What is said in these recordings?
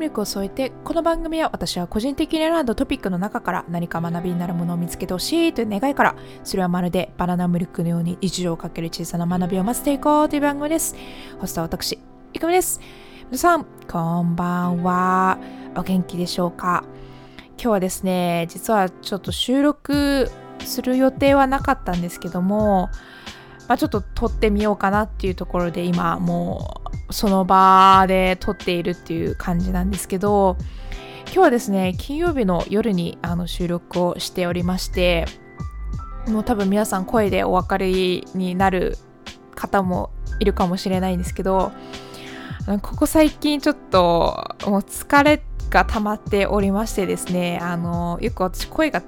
ミルクを添えてこの番組は私は個人的に選んだトピックの中から何か学びになるものを見つけてほしいという願いからそれはまるでバナナミルクのように日常をかける小さな学びを待っていこうという番組です。ホストは私いくみです。皆さんこんばんは。お元気でしょうか？今日はですね実はちょっと収録する予定はなかったんですけどもまあ、ちょっと撮ってみようかなっていうところで今もうその場で撮っているっていう感じなんですけど今日はですね金曜日の夜にあの収録をしておりましてもう多分皆さん声でお分かりになる方もいるかもしれないんですけどここ最近ちょっともう疲れが溜まっておりましてですねあのよく私声が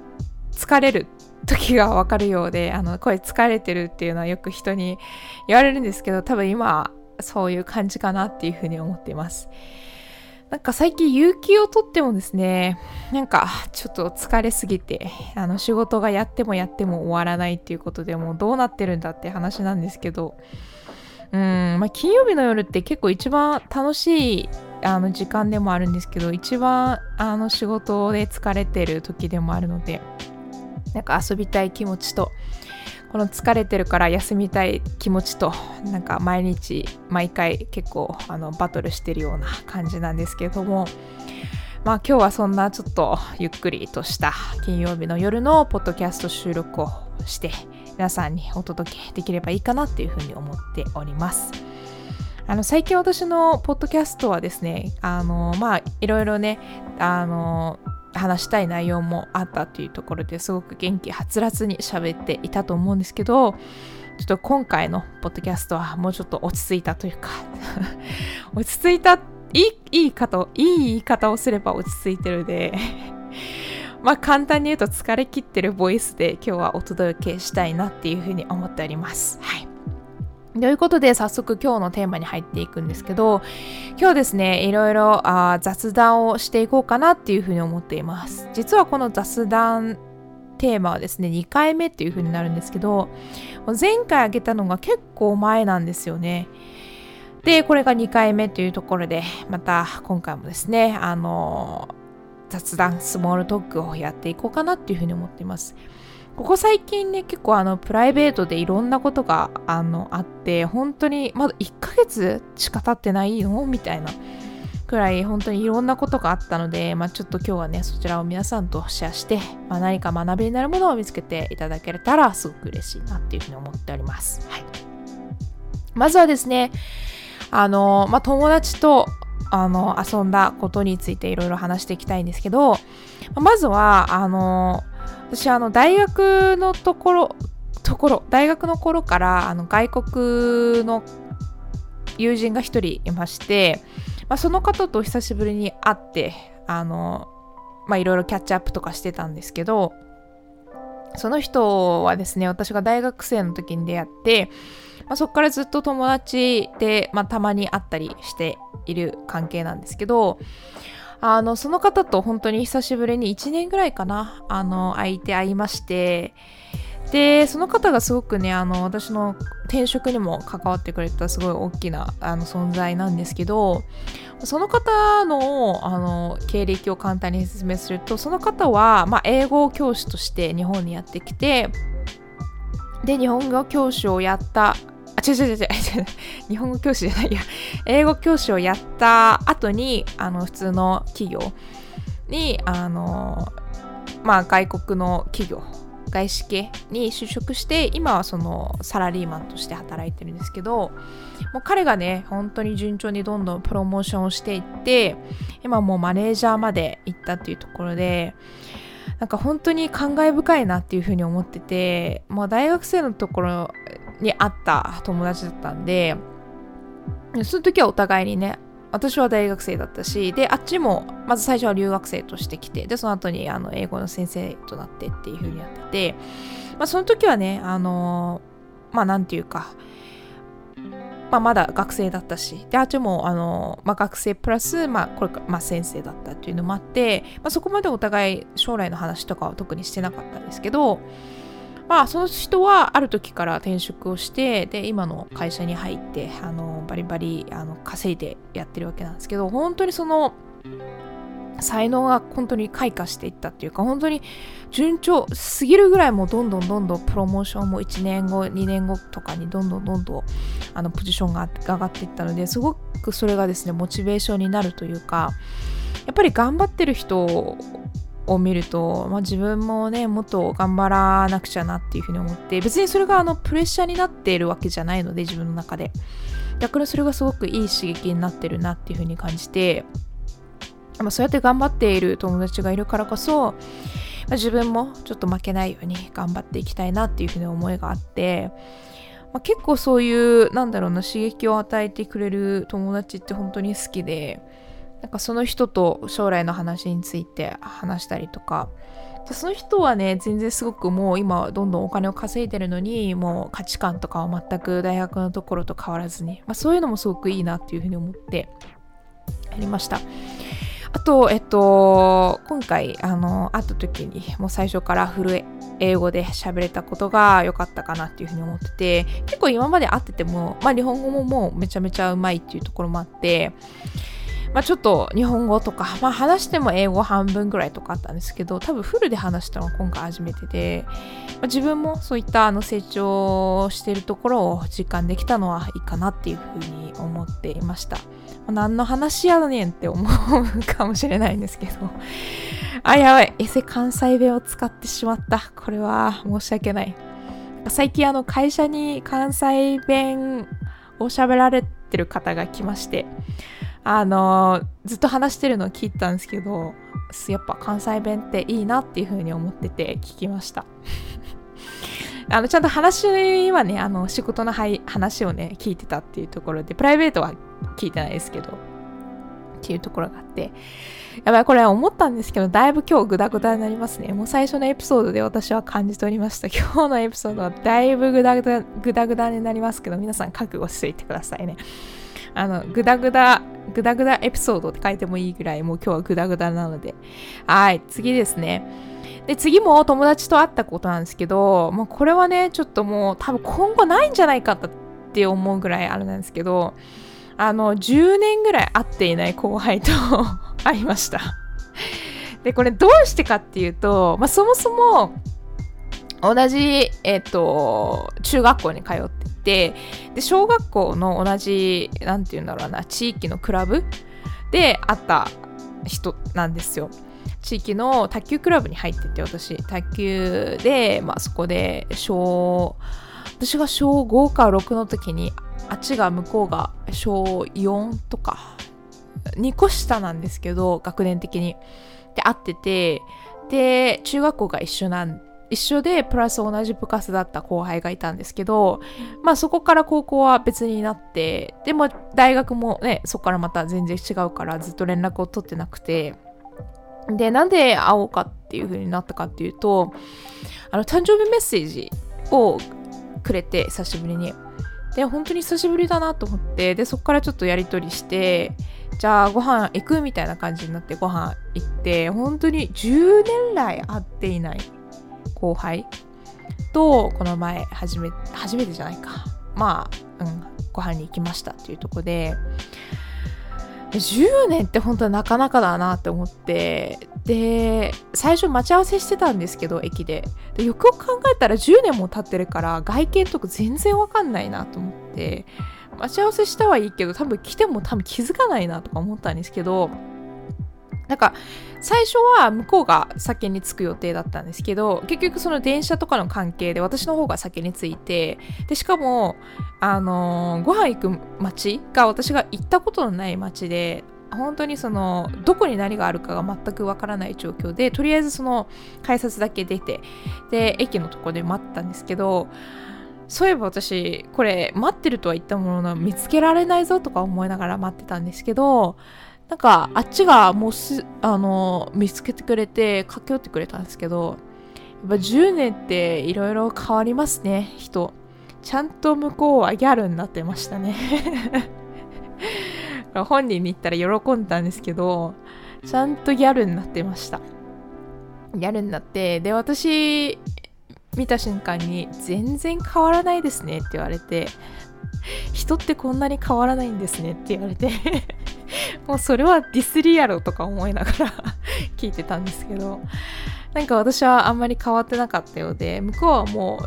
疲れる時がわかるようで、あの、声疲れてるっていうのはよく人に言われるんですけど、多分今、そういう感じかなっていうふうに思っています。なんか最近有給を取ってもですね、なんかちょっと疲れすぎて、あの仕事がやってもやっても終わらないっていうことでもうどうなってるんだって話なんですけど、うん、まあ、金曜日の夜って結構一番楽しいあの時間でもあるんですけど、一番あの仕事で疲れてる時でもあるので、なんか遊びたい気持ちとこの疲れてるから休みたい気持ちとなんか毎日毎回結構あのバトルしてるような感じなんですけれどもまあ今日はそんなちょっとゆっくりとした金曜日の夜のポッドキャスト収録をして皆さんにお届けできればいいかなっていうふうに思っております。あの最近私のポッドキャストはですねあのまあいろいろねあの話したい内容もあったというところですごく元気はつらつに喋っていたと思うんですけどちょっと今回のポッドキャストはもうちょっと落ち着いたというか 落ち着いたいいいい言い方いい言い方をすれば落ち着いてるで まあ簡単に言うと疲れ切ってるボイスで今日はお届けしたいなっていうふうに思っております。はいということで早速今日のテーマに入っていくんですけど今日ですねいろいろあ雑談をしていこうかなっていうふうに思っています。実はこの雑談テーマはですね2回目っていうふうになるんですけど前回あげたのが結構前なんですよね。でこれが2回目というところでまた今回もですねあの雑談スモールトークをやっていこうかなっていうふうに思っています。ここ最近ね結構あのプライベートでいろんなことがあのあって本当にまだ1ヶ月しか経ってないの？みたいなくらい本当にいろんなことがあったので、まあ、ちょっと今日はねそちらを皆さんとシェアして、まあ、何か学びになるものを見つけていただけたらすごく嬉しいなっていうふうに思っております。はい、まずはですねあの、まあ、友達とあの遊んだことについていろいろ話していきたいんですけどまずはあの私あの大学のところところ大学の頃からあの外国の友人が一人いまして、まあ、その方と久しぶりに会ってあのまあいろいろキャッチアップとかしてたんですけどその人はですね私が大学生の時に出会って、まあ、そこからずっと友達で、まあ、たまに会ったりしている関係なんですけどあの、その方と本当に久しぶりに1年ぐらいかな、あの、相手会いまして、で、その方がすごくね、あの、私の転職にも関わってくれたすごい大きなあの存在なんですけど、その方のあの経歴を簡単に説明すると、その方は、まあ、英語教師として日本にやってきて、で、日本語教師をやった違う違う違う違う日本語教師じゃないや英語教師をやった後にあの普通の企業にあのまあ外国の企業外資系に就職して今はそのサラリーマンとして働いてるんですけどもう彼がね本当に順調にどんどんプロモーションをしていって今もうマネージャーまで行ったっていうところでなんか本当に感慨深いなっていうふうに思っててもう大学生のところに会った友達だったんでその時はお互いにね私は大学生だったしであっちもまず最初は留学生として来てでその後にあの英語の先生となってっていう風にやってて、まあ、その時はねあのまあなんていうかまあ、まだ学生だったし、で、あっちも、あの、まあ、学生プラス、まあ、これか、まあ、先生だったっていうのもあって、まあ、そこまでお互い将来の話とかは特にしてなかったんですけど、まあ、その人はある時から転職をしてで今の会社に入ってあのバリバリあの稼いでやってるわけなんですけど本当にその才能が本当に開花していったっていうか本当に順調すぎるぐらいもうどんどんどんどんプロモーションも1年後2年後とかにどんどんどんどんあのポジションが上がっていったのですごくそれがですねモチベーションになるというかやっぱり頑張ってる人を見ると、まあ、自分もねもっと頑張らなくちゃなっていうふうに思って別にそれがあのプレッシャーになっているわけじゃないので自分の中で。逆にそれがすごくいい刺激になってるなっていうふうに感じてまあ、そうやって頑張っている友達がいるからこそ、まあ、自分もちょっと負けないように頑張っていきたいなっていうふうに思いがあって、まあ、結構そういうなんだろうな刺激を与えてくれる友達って本当に好きでなんかその人と将来の話について話したりとかその人はね全然すごくもう今どんどんお金を稼いでるのにもう価値観とかは全く大学のところと変わらずに、まあ、そういうのもすごくいいなっていうふうに思ってやりました。あと、えっと、今回、あの、会った時に、もう最初からフル英語で喋れたことが良かったかなっていうふうに思ってて、結構今まで会ってても、まあ日本語ももうめちゃめちゃうまいっていうところもあって、まあ、ちょっと日本語とか、まあ、話しても英語半分ぐらいとかあったんですけど多分フルで話したのは今回初めてで、まあ、自分もそういったあの成長してるところを実感できたのはいいかなっていうふうに思っていました、まあ、何の話やねんって思うかもしれないんですけど。あやばい。エセ関西弁を使ってしまった。これは申し訳ない。最近あの会社に関西弁を喋られてる方が来ましてあのずっと話してるのを聞いたんですけどやっぱ関西弁っていいなっていう風に思ってて聞きました。あのちゃんと話はねあの仕事の話をね聞いてたっていうところでプライベートは聞いてないですけどっていうところがあってやばいこれ思ったんですけどだいぶ今日グダグダになりますね。もう最初のエピソードで私は感じておりました。今日のエピソードはだいぶグダグダグダグダになりますけど皆さん覚悟していてくださいね。あの、ぐだぐだ、ぐだぐだエピソードって書いてもいいぐらい、もう今日はぐだぐだなので。はい、次ですね。で、次も友達と会ったことなんですけど、もうこれはね、ちょっともう多分今後ないんじゃないかって思うぐらいあれなんですけど、あの、10年ぐらい会っていない後輩と 会いました。で、これどうしてかっていうと、まあ、そもそも、同じ、えっ、ー、と、中学校に通っててで小学校の同じ何て言うんだろうな地域のクラブで会った人なんですよ。地域の卓球クラブに入ってて私卓球で、まあ、そこで小私が小5か6の時にあっちが向こうが小4とか2個下なんですけど学年的にで会っててで中学校が一緒なんで一緒でプラス同じ部活だった後輩がいたんですけどまあそこから高校は別になってでも大学もねそこからまた全然違うからずっと連絡を取ってなくてでなんで会おうかっていう風になったかっていうとあの誕生日メッセージをくれて久しぶりに。で本当に久しぶりだなと思ってでそこからちょっとやり取りしてじゃあご飯行くみたいな感じになってご飯行って本当に10年来会っていない。後輩とこの前初め初めてじゃないか。まあ、うん、ご飯に行きましたっていうとこで10年って本当はなかなかだなって思ってで最初待ち合わせしてたんですけど駅で。でよくよく考えたら10年も経ってるから外見とか全然わかんないなと思って待ち合わせしたはいいけど多分来ても多分気づかないなとか思ったんですけどなんか最初は向こうが先に着く予定だったんですけど結局その電車とかの関係で私の方が先に着いてでしかもあのー、ご飯行く街が私が行ったことのない街で本当にそのどこに何があるかが全くわからない状況でとりあえずその改札だけ出てで駅のとこで待ったんですけどそういえば私これ待ってるとは言ったものの見つけられないぞとか思いながら待ってたんですけどなんかあっちがもうすあの見つけてくれて駆け寄ってくれたんですけどやっぱ10年っていろいろ変わりますね人。ちゃんと向こうはギャルになってましたね。本人に言ったら喜んだんですけどちゃんとギャルになってました。ギャルになってで私見た瞬間に全然変わらないですねって言われて人ってこんなに変わらないんですねって言われて。もうそれはディスリアルとか思いながら 聞いてたんですけど。なんか私はあんまり変わってなかったようで向こうはも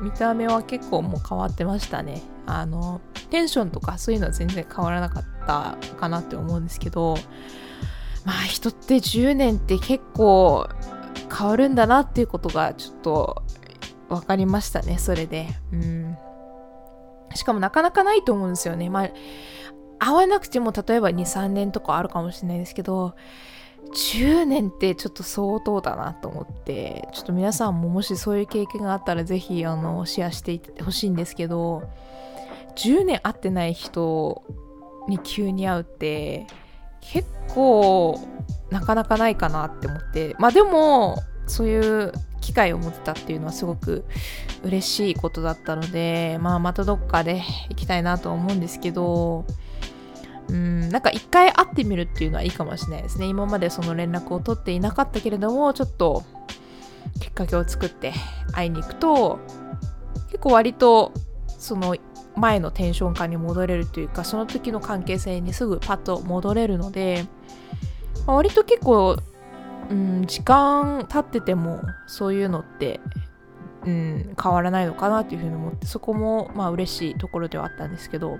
う見た目は結構もう変わってましたね。あのテンションとかそういうのは全然変わらなかったかなって思うんですけどまあ人って10年って結構変わるんだなっていうことがちょっと分かりましたねそれで。うん。しかもなかなかないと思うんですよね。まあ会わなくても例えば23年とかあるかもしれないですけど10年ってちょっと相当だなと思ってちょっと皆さんももしそういう経験があったらぜひあのシェアしていってほしいんですけど10年会ってない人に急に会うって結構なかなかないかなって思って。まあでもそういう機会を持てたっていうのはすごく嬉しいことだったので、まあ、またどっかで行きたいなと思うんですけどうんなんか一回会ってみるっていうのはいいかもしれないですね。今までその連絡を取っていなかったけれどもちょっときっかけを作って会いに行くと結構割とその前のテンション感に戻れるというかその時の関係性にすぐパッと戻れるので、まあ、割と結構、うん、時間経っててもそういうのって、うん、変わらないのかなっていうふうに思ってそこもまあ嬉しいところではあったんですけど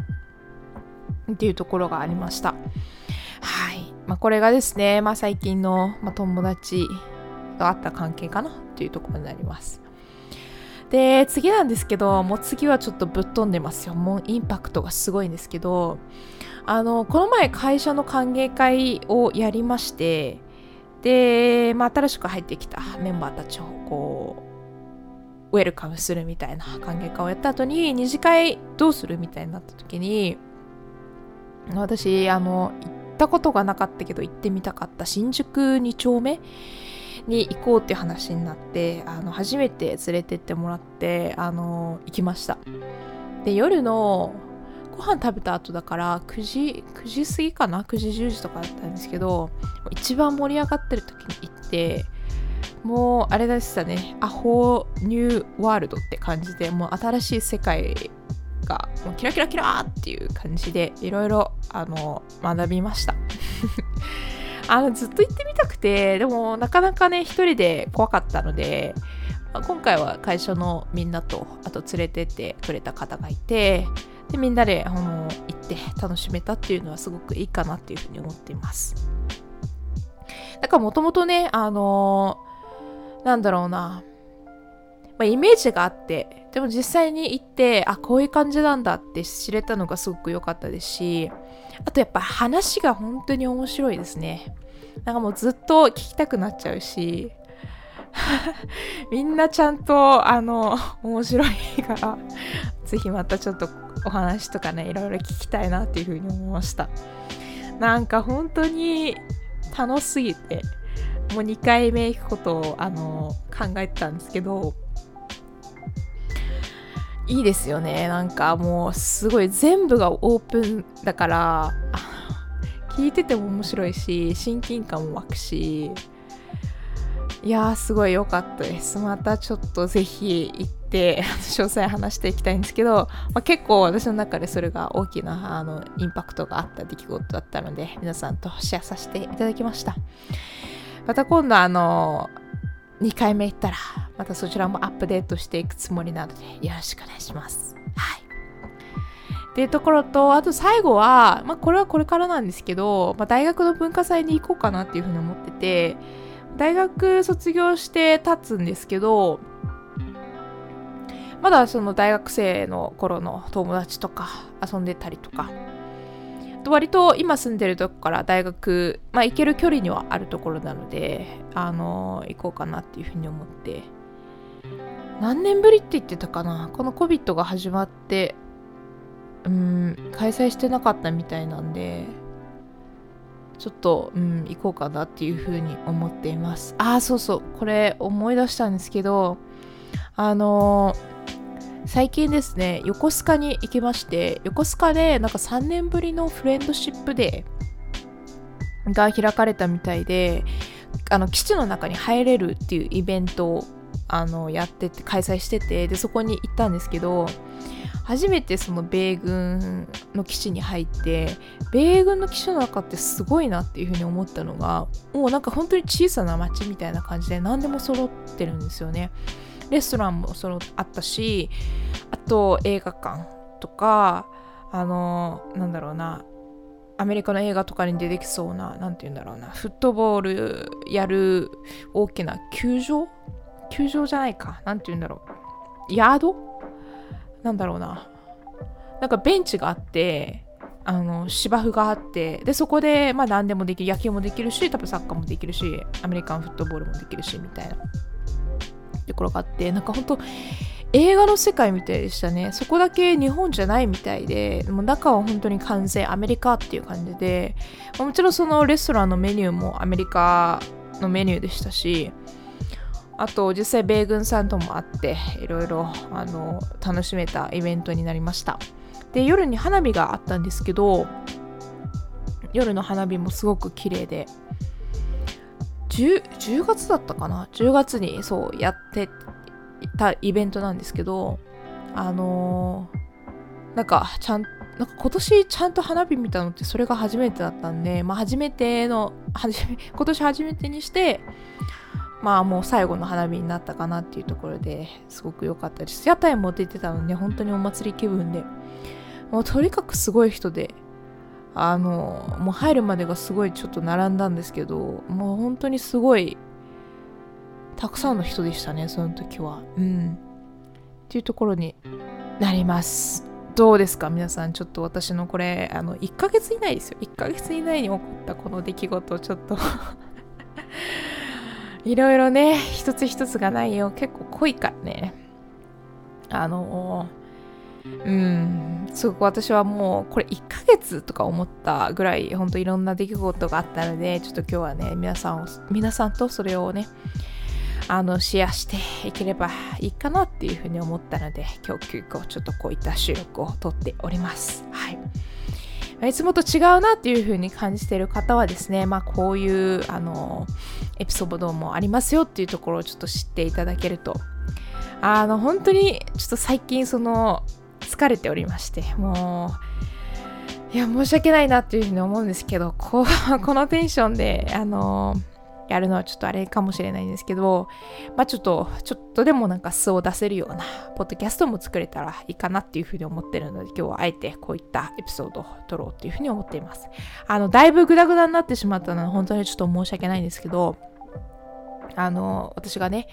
っていうところがありました。はい。まあ、これがですね、まあ、最近の、まあ、友達があった関係かなっていうところになります。で、次なんですけど、もう次はちょっとぶっ飛んでますよ。もうインパクトがすごいんですけど、あの、この前会社の歓迎会をやりまして、で、まあ、新しく入ってきたメンバーたちをこう、ウェルカムするみたいな歓迎会をやった後に、二次会どうするみたいになった時に、私、あの、行ったことがなかったけど行ってみたかった新宿2丁目に行こうっていう話になってあの初めて連れてってもらってあの行きました。で夜のご飯食べた後だから9時9時過ぎかな？9時10時とかだったんですけど一番盛り上がってる時に行ってもうあれでしたね。アホニューワールドって感じでもう新しい世界がもうキラキラキラっていう感じでいろいろ学びました。あのずっと行ってみたくてでもなかなかね一人で怖かったので、まあ、今回は会社のみんなとあと連れてってくれた方がいてでみんなであの行って楽しめたっていうのはすごくいいかなっていうふうに思っています。だからもともとねあのなんだろうなまあ、イメージがあってでも実際に行ってあこういう感じなんだって知れたのがすごく良かったですしあとやっぱ話が本当に面白いですね。なんかもうずっと聞きたくなっちゃうし みんなちゃんとあの面白いからぜひまたちょっとお話とかねいろいろ聞きたいなっていうふうに思いました。なんか本当に楽しすぎてもう2回目行くことをあの考えてたんですけどいいですよね。なんかもうすごい全部がオープンだから聞いてても面白いし親近感も湧くし。いやーすごい良かったです。またちょっとぜひ行って 詳細話していきたいんですけど、まあ、結構私の中でそれが大きなあのインパクトがあった出来事だったので皆さんとシェアさせていただきました。また今度あの2回目行ったら、またそちらもアップデートしていくつもりなので、よろしくお願いします。はい。っていうところと、あと最後は、まあ、これはこれからなんですけど、まあ、大学の文化祭に行こうかなっていうふうに思ってて、大学卒業して立つんですけど、まだその大学生の頃の友達とか遊んでたりとか、割と今住んでるとこから大学、まあ、行ける距離にはあるところなので、あのー、行こうかなっていうふうに思って、何年ぶりって言ってたかな？この COVID が始まって、うん、開催してなかったみたいなんで、ちょっと、うん、行こうかなっていうふうに思っています。ああ、そうそう、これ思い出したんですけど、あのー最近ですね、横須賀に行きまして、横須賀でなんか3年ぶりのフレンドシップデーが開かれたみたいで、あの基地の中に入れるっていうイベントをあのやってて開催しててでそこに行ったんですけど初めてその米軍の基地に入って米軍の基地の中ってすごいなっていうふうに思ったのがもうなんか本当に小さな町みたいな感じで何でも揃ってるんですよね。レストランも揃あったしあと映画館とかあのなんだろうなアメリカの映画とかに出てきそうな何て言うんだろうなフットボールやる大きな球場？球場じゃないか。何て言うんだろう。ヤード？なんだろうな。なんかベンチがあってあの芝生があってでそこでまあ何でもできる野球もできるし多分サッカーもできるしアメリカンフットボールもできるしみたいな。ところがあってなんか本当映画の世界みたいでしたね。そこだけ日本じゃないみたいでもう中は本当に完全アメリカっていう感じでもちろんそのレストランのメニューもアメリカのメニューでしたしあと実際米軍さんとも会っていろいろあの楽しめたイベントになりました。で夜に花火があったんですけど夜の花火もすごく綺麗で 10, 10月だったかな？10月にそうやってたイベントなんですけどあのー、なんかちゃんなんか今年ちゃんと花火見たのってそれが初めてだったんで、まあ、初めての 今年初めてにしてまあもう最後の花火になったかなっていうところですごく良かったです。屋台も出てたので本当にお祭り気分で。もうとにかくすごい人であのもう入るまでがすごいちょっと並んだんですけどもう本当にすごいたくさんの人でしたねその時は。うん。っていうところになります。どうですか皆さん。ちょっと私のこれあの1ヶ月以内ですよ。1ヶ月以内に起こったこの出来事をちょっと。いろいろね一つ一つが内容結構濃いからね。あのうん。すごく私はもうこれ1ヶ月とか思ったぐらい本当いろんな出来事があったのでちょっと今日はね皆さんを皆さんとそれをねあのシェアしていければいいかなっていうふうに思ったので今日急遽ちょっとこういった収録を撮っております。はい。いつもと違うなっていう風に感じている方はですね、まあ、こういうあのエピソードもありますよっていうところをちょっと知っていただけると。あの本当にちょっと最近その疲れておりましてもういや申し訳ないなっていうふうに思うんですけどこ このテンションであのやるのはちょっとあれかもしれないんですけど、まあちょっと、ちょっとでもなんか素を出せるような、ポッドキャストも作れたらいいかなっていうふうに思ってるので、今日はあえてこういったエピソードを撮ろうっていうふうに思っています。あの、だいぶグダグダになってしまったのは本当にちょっと申し訳ないんですけど、あの、私がね、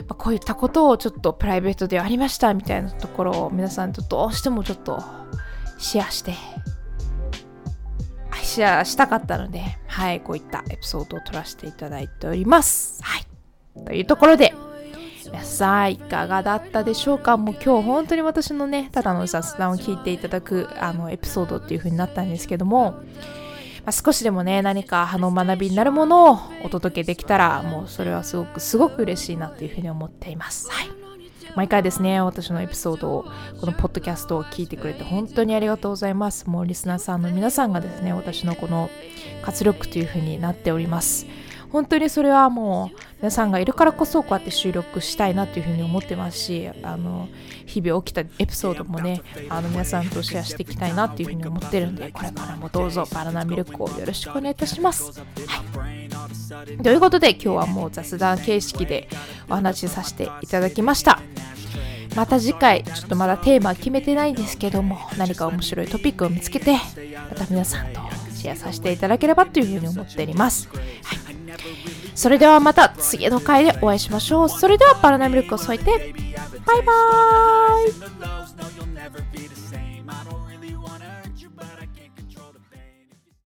まあ、こういったことをちょっとプライベートではありましたみたいなところを皆さんとどうしてもちょっとシェアしてシェアしたかったので、はい、こういったエピソードを撮らせていただいております。はい。というところで、皆さんいかがだったでしょうか？もう今日本当に私のね、ただの雑談を聞いていただくあのエピソードっていう風になったんですけども、まあ、少しでもね、何かあの学びになるものをお届けできたら、もうそれはすごくすごく嬉しいなというふうに思っています。はい。毎回ですね、私のエピソードを、このポッドキャストを聞いてくれて本当にありがとうございます。もうリスナーさんの皆さんがですね、私のこの活力というふうになっております。本当にそれはもう皆さんがいるからこそこうやって収録したいなというふうに思ってますしあの日々起きたエピソードもねあの皆さんとシェアしていきたいなというふうに思ってるんでこれからもどうぞバナナミルクをよろしくお願いいたします。はい、ということで今日はもう雑談形式でお話しさせていただきました。また次回、ちょっとまだテーマ決めてないんですけども、何か面白いトピックを見つけて、また皆さんとシェアさせていただければというふうに思っております。はい。それではまた次の回でお会いしましょう。それではバナナミルクを添えて、バイバーイ